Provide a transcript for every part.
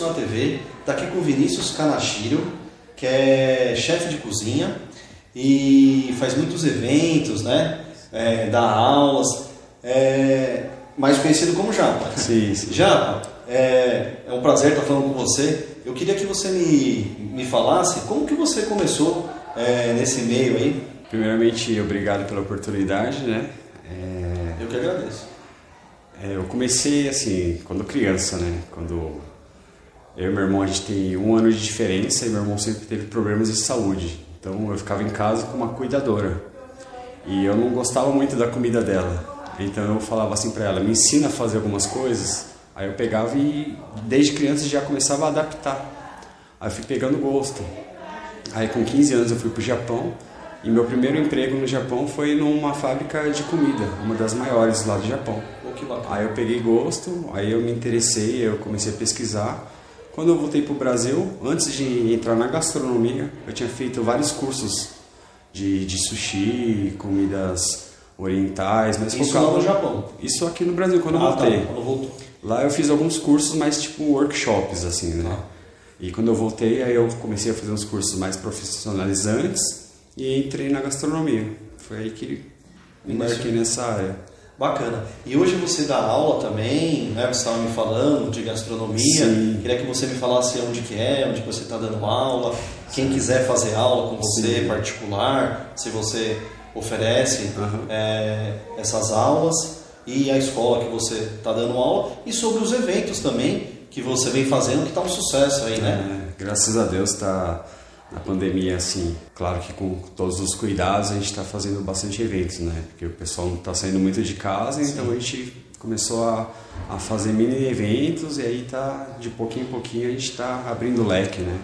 Na TV, está aqui com o Vinícius Kanashiro, que é chefe de cozinha e faz muitos eventos, né? É, dá aulas, é, mais conhecido como Japa. Sim, sim. Japa, é, é um prazer estar falando com você. Eu queria que você me, me falasse como que você começou é, nesse meio aí. Primeiramente, obrigado pela oportunidade, né? É... Eu que agradeço. É, eu comecei assim, quando criança, né? Quando eu e meu irmão, a gente tem um ano de diferença e meu irmão sempre teve problemas de saúde. Então eu ficava em casa com uma cuidadora. E eu não gostava muito da comida dela. Então eu falava assim para ela, me ensina a fazer algumas coisas. Aí eu pegava e desde criança já começava a adaptar. Aí eu fui pegando gosto. Aí com 15 anos eu fui pro Japão e meu primeiro emprego no Japão foi numa fábrica de comida, uma das maiores lá do Japão. Aí eu peguei gosto, aí eu me interessei, eu comecei a pesquisar quando eu voltei para o Brasil, antes de entrar na gastronomia, eu tinha feito vários cursos de, de sushi, comidas orientais, mas Isso focava... lá no Japão? Isso aqui no Brasil, quando ah, eu voltei. Tá, quando voltou. Lá eu fiz alguns cursos, mais tipo workshops, assim, né? Ah. E quando eu voltei, aí eu comecei a fazer uns cursos mais profissionalizantes e entrei na gastronomia. Foi aí que embarquei nessa área. Bacana. E hoje você dá aula também, né? Você estava me falando de gastronomia. Sim. Queria que você me falasse onde que é, onde você está dando aula. Quem quiser fazer aula com você Sim. particular, se você oferece uhum. é, essas aulas e a escola que você está dando aula e sobre os eventos também que você vem fazendo que está um sucesso aí, né? É, graças a Deus está na pandemia, assim, claro que com todos os cuidados a gente está fazendo bastante eventos, né? Porque o pessoal não está saindo muito de casa, Sim. então a gente começou a, a fazer mini eventos e aí tá de pouquinho em pouquinho a gente está abrindo o leque, né?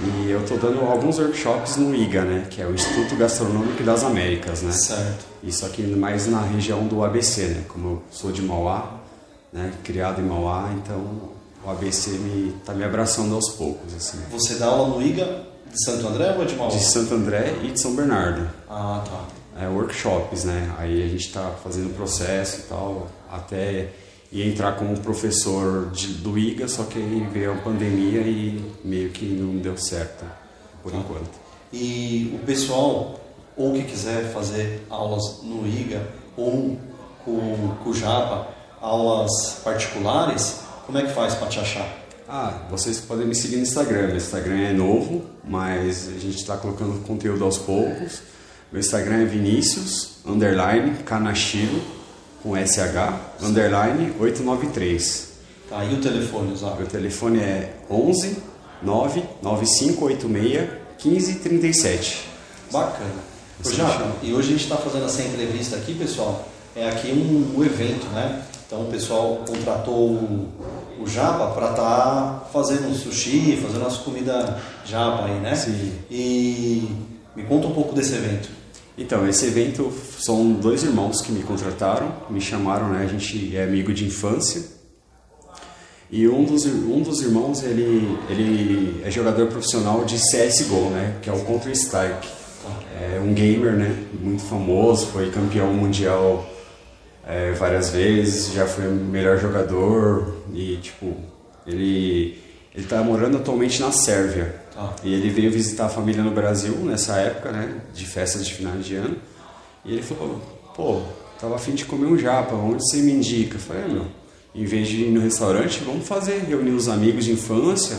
E eu estou dando alguns workshops no IGA, né? Que é o Instituto Gastronômico das Américas, né? Certo. Isso aqui mais na região do ABC, né? Como eu sou de Mauá, né? Criado em Mauá, então o ABC me tá me abraçando aos poucos, assim. Você dá aula no IGA de Santo André ou de Mauá? De Santo André e de São Bernardo. Ah, tá. É, workshops, né? Aí a gente está fazendo o processo e tal, até ia entrar como professor de, do IGA, só que aí veio a pandemia e meio que não deu certo, por tá. enquanto. E o pessoal, ou que quiser fazer aulas no IGA, ou com, com o Japa, aulas particulares, como é que faz para te achar? Ah, vocês podem me seguir no Instagram. Meu Instagram é novo, mas a gente está colocando conteúdo aos poucos. Meu Instagram é Vinícius, underline, Kanashiro, com SH, underline 893. Tá, e o telefone, Zé? Meu telefone é 11 99586 1537. Bacana. Ô, já, e hoje a gente está fazendo essa entrevista aqui, pessoal. É aqui um, um evento, né? Então o pessoal contratou o, Japa para estar tá fazendo sushi, fazendo nossa comida Japa aí, né? Sim. E me conta um pouco desse evento. Então, esse evento são dois irmãos que me contrataram, me chamaram, né? A gente é amigo de infância. E um dos, um dos irmãos, ele, ele é jogador profissional de CSGO, né? Que é o Counter-Strike. É um gamer, né? Muito famoso, foi campeão mundial é, várias vezes, já foi o melhor jogador e tipo, ele ele está morando atualmente na Sérvia. Ah. E ele veio visitar a família no Brasil nessa época, né, de festas de final de ano. E ele falou: "Pô, tava afim de comer um japa, onde você me indica?" Eu falei: ah, "Meu, em vez de ir no restaurante, vamos fazer reunir os amigos de infância,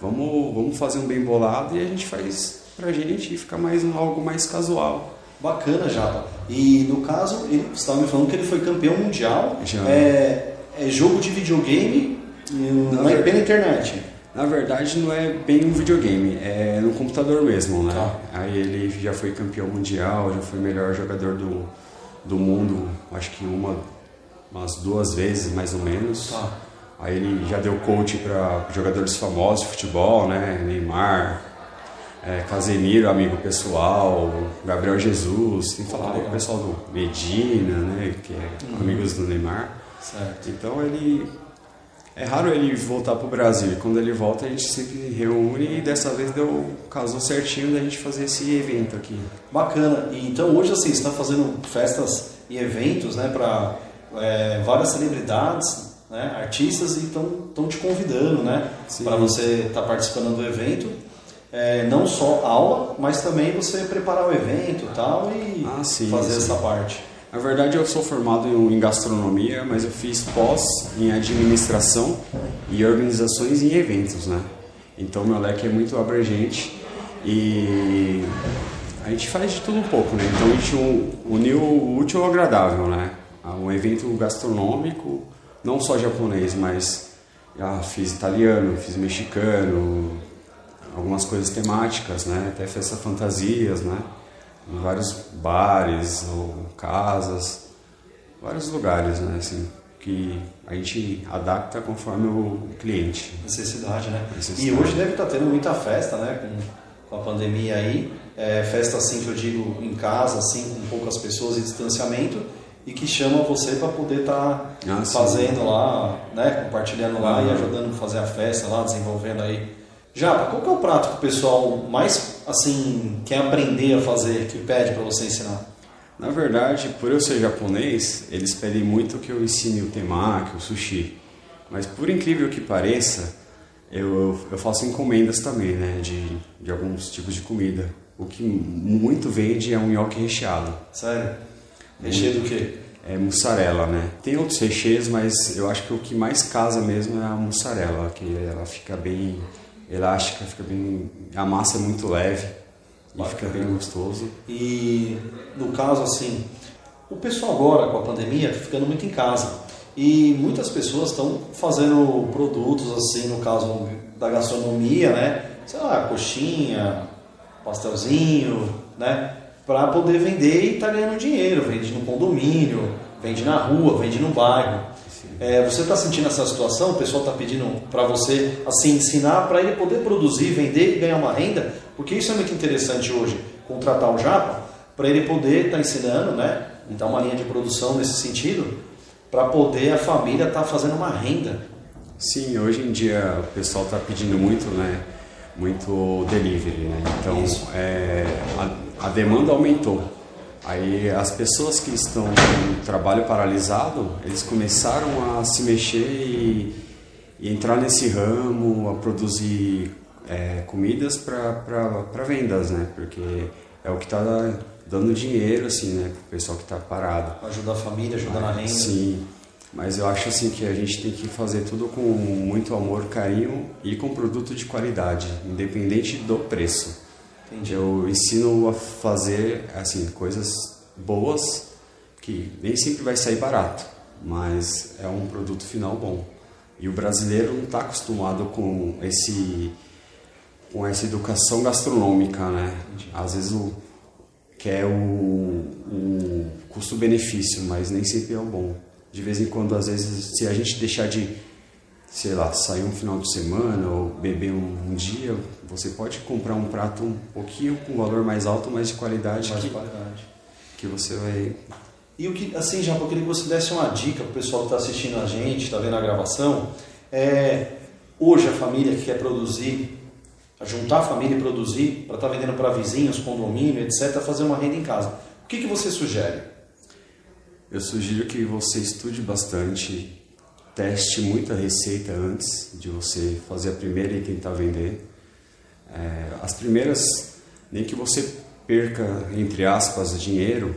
vamos vamos fazer um bem bolado e a gente faz pra gente ficar mais algo mais casual." Bacana, Japa. E no caso, ele estava me falando que ele foi campeão mundial. Já. É, é jogo de videogame, não é pela internet. Na verdade, não é bem um videogame, é no computador mesmo, né? Tá. Aí ele já foi campeão mundial, já foi melhor jogador do, do mundo, acho que uma, umas duas vezes mais ou menos. Tá. Aí ele já deu coach para jogadores famosos de futebol, né? Neymar, é, Casemiro, amigo pessoal, Gabriel Jesus, tem falado com o pessoal do Medina, né, que é uhum. amigos do Neymar. Certo. Então ele é raro ele voltar para o Brasil. E quando ele volta a gente sempre reúne e dessa vez deu casou certinho da gente fazer esse evento aqui. Bacana. E então hoje assim está fazendo festas e eventos, né, para é, várias celebridades né, artistas e estão te convidando, né? para você estar tá participando do evento. É, não só aula, mas também você preparar o evento tal, e ah, sim, fazer sim. essa parte. Na verdade, eu sou formado em gastronomia, mas eu fiz pós em administração e organizações em eventos, né? Então, meu leque é muito abrangente e a gente faz de tudo um pouco, né? Então, a gente uniu o útil ao agradável, né? Um evento gastronômico, não só japonês, mas já fiz italiano, fiz mexicano, algumas coisas temáticas, né? Até festa fantasias, né? Em vários bares ou casas, vários lugares, né? Assim, que a gente adapta conforme o cliente. Necessidade, né? Necessidade. E hoje deve estar tendo muita festa, né? Com, com a pandemia aí. É, festa assim que eu digo em casa, assim, com poucas pessoas e distanciamento e que chama você para poder estar tá ah, fazendo lá, né, compartilhando lá e ajudando a fazer a festa lá, desenvolvendo aí. Japa, qual que é o prato que o pessoal mais assim quer aprender a fazer, que pede para você ensinar? Na verdade, por eu ser japonês, eles pedem muito que eu ensine o temaki, o sushi. Mas por incrível que pareça, eu, eu faço encomendas também, né, de, de alguns tipos de comida. O que muito vende é um nhoque recheado. Sério? Recheio do quê? É mussarela, né? Tem outros recheios, mas eu acho que o que mais casa mesmo é a mussarela, que ela fica bem elástica, fica bem. A massa é muito leve e fica bem gostoso. E no caso assim, o pessoal agora com a pandemia está ficando muito em casa. E muitas pessoas estão fazendo produtos assim, no caso da gastronomia, né? Sei lá, coxinha, pastelzinho, né? Para poder vender e estar tá ganhando dinheiro. Vende no condomínio, vende na rua, vende no bairro. É, você está sentindo essa situação? O pessoal está pedindo para você assim ensinar para ele poder produzir, vender e ganhar uma renda? Porque isso é muito interessante hoje. Contratar o Japa para ele poder estar tá ensinando, né? Então uma linha de produção nesse sentido para poder a família estar tá fazendo uma renda. Sim, hoje em dia o pessoal está pedindo muito, né? Muito delivery, né? Então é, a, a demanda aumentou. Aí as pessoas que estão com trabalho paralisado, eles começaram a se mexer e, e entrar nesse ramo, a produzir é, comidas para vendas, né? Porque é o que está dando dinheiro, assim, né? Para o pessoal que está parado. Ajuda a família, ajuda na renda. Sim, mas eu acho assim que a gente tem que fazer tudo com muito amor, carinho e com produto de qualidade, independente do preço. Entendi. Eu ensino a fazer assim coisas boas que nem sempre vai sair barato, mas é um produto final bom. E o brasileiro não está acostumado com esse com essa educação gastronômica, né? Às vezes o quer o, o custo-benefício, mas nem sempre é o bom. De vez em quando, às vezes, se a gente deixar de sei lá, sair um final de semana ou beber um, dia, você pode comprar um prato um pouquinho com valor mais alto, mas de qualidade, mais que, qualidade. que você vai... E o que, assim, já eu queria que você desse uma dica para o pessoal que está assistindo a gente, está vendo a gravação. É, hoje a família que quer produzir, juntar a família e produzir, para estar tá vendendo para vizinhos, condomínio, etc., fazer uma renda em casa. O que, que você sugere? Eu sugiro que você estude bastante, teste muita receita antes de você fazer a primeira e tentar vender. É, as primeiras, nem que você perca, entre aspas, dinheiro,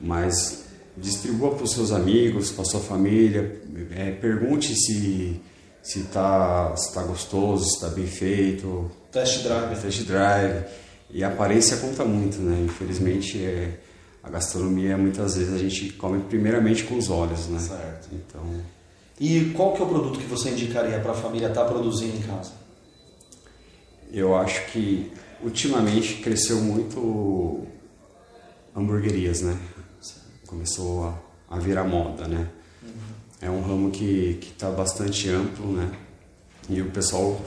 mas distribua para os seus amigos, para sua família, é, pergunte se se está se tá gostoso, se está bem feito. Test drive. Test drive. E a aparência conta muito, né? Infelizmente, é, a gastronomia, muitas vezes, a gente come primeiramente com os olhos, né? Certo. Então... E qual que é o produto que você indicaria para a família estar tá produzindo em casa? Eu acho que ultimamente cresceu muito hamburguerias, né? Começou a, a virar moda, né? Uhum. É um ramo que está bastante amplo, né? E o pessoal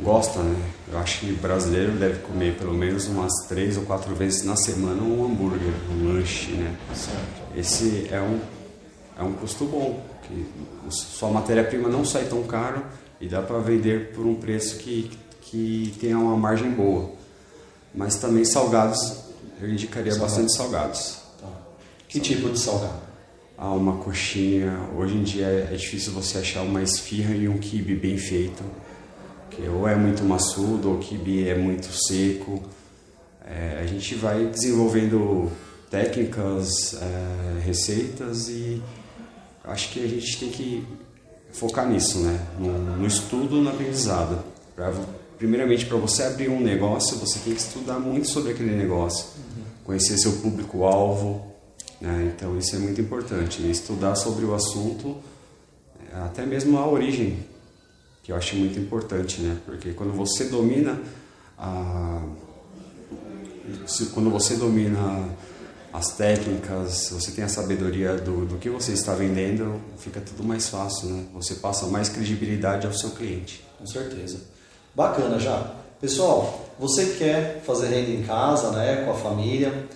gosta, né? Eu acho que o brasileiro deve comer pelo menos umas três ou quatro vezes na semana um hambúrguer, um lanche, né? Certo. Esse é um, é um custo bom que sua matéria-prima não sai tão caro e dá para vender por um preço que, que tenha uma margem boa. Mas também salgados, eu indicaria salgados. bastante salgados. Tá. Que tipo de salgado? Ah, uma coxinha. Hoje em dia é difícil você achar uma esfirra e um quibe bem feito. que ou é muito maçudo ou o quibe é muito seco. É, a gente vai desenvolvendo técnicas, é, receitas e acho que a gente tem que focar nisso, né? No, no estudo, no aprendizado. Pra, primeiramente, para você abrir um negócio, você tem que estudar muito sobre aquele negócio, uhum. conhecer seu público-alvo, né? Então isso é muito importante, né? estudar sobre o assunto, até mesmo a origem, que eu acho muito importante, né? Porque quando você domina a quando você domina as técnicas, você tem a sabedoria do, do que você está vendendo, fica tudo mais fácil, né? Você passa mais credibilidade ao seu cliente. Com certeza. Bacana já. Pessoal, você quer fazer renda em casa, né, com a família,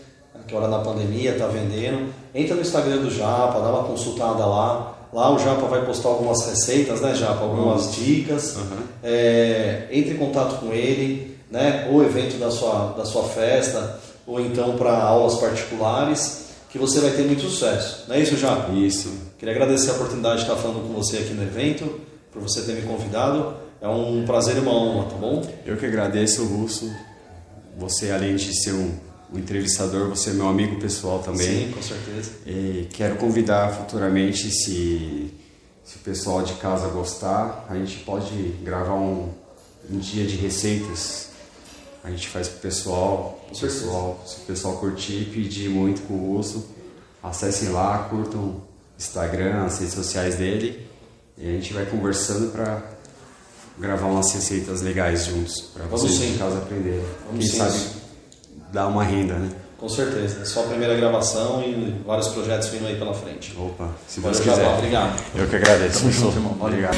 que hora na pandemia está vendendo, entra no Instagram do Japa, dá uma consultada lá. Lá o Japa vai postar algumas receitas, né, Japa? Algumas dicas. Uhum. É, entre em contato com ele, né? Ou evento da sua, da sua festa, ou então para aulas particulares, que você vai ter muito sucesso. Não é isso, já? Isso. Queria agradecer a oportunidade de estar falando com você aqui no evento, por você ter me convidado. É um prazer e uma honra, tá bom? Eu que agradeço, Russo. Você, além de ser um, um entrevistador, você é meu amigo pessoal também. Sim, com certeza. E quero convidar futuramente, se, se o pessoal de casa gostar, a gente pode gravar um, um dia de receitas a gente faz pro pessoal, o pessoal, se o pessoal curtir, pedir muito com o uso, acessem lá, curtam o Instagram, as redes sociais dele e a gente vai conversando para gravar umas receitas legais juntos para vocês sim. em casa aprenderem. Quem sim. sabe dar uma renda, né? Com certeza. É só a primeira gravação e vários projetos vindo aí pela frente. Opa, se Deus quiser. Obrigado. Eu que agradeço. Tamo junto, irmão. Obrigado.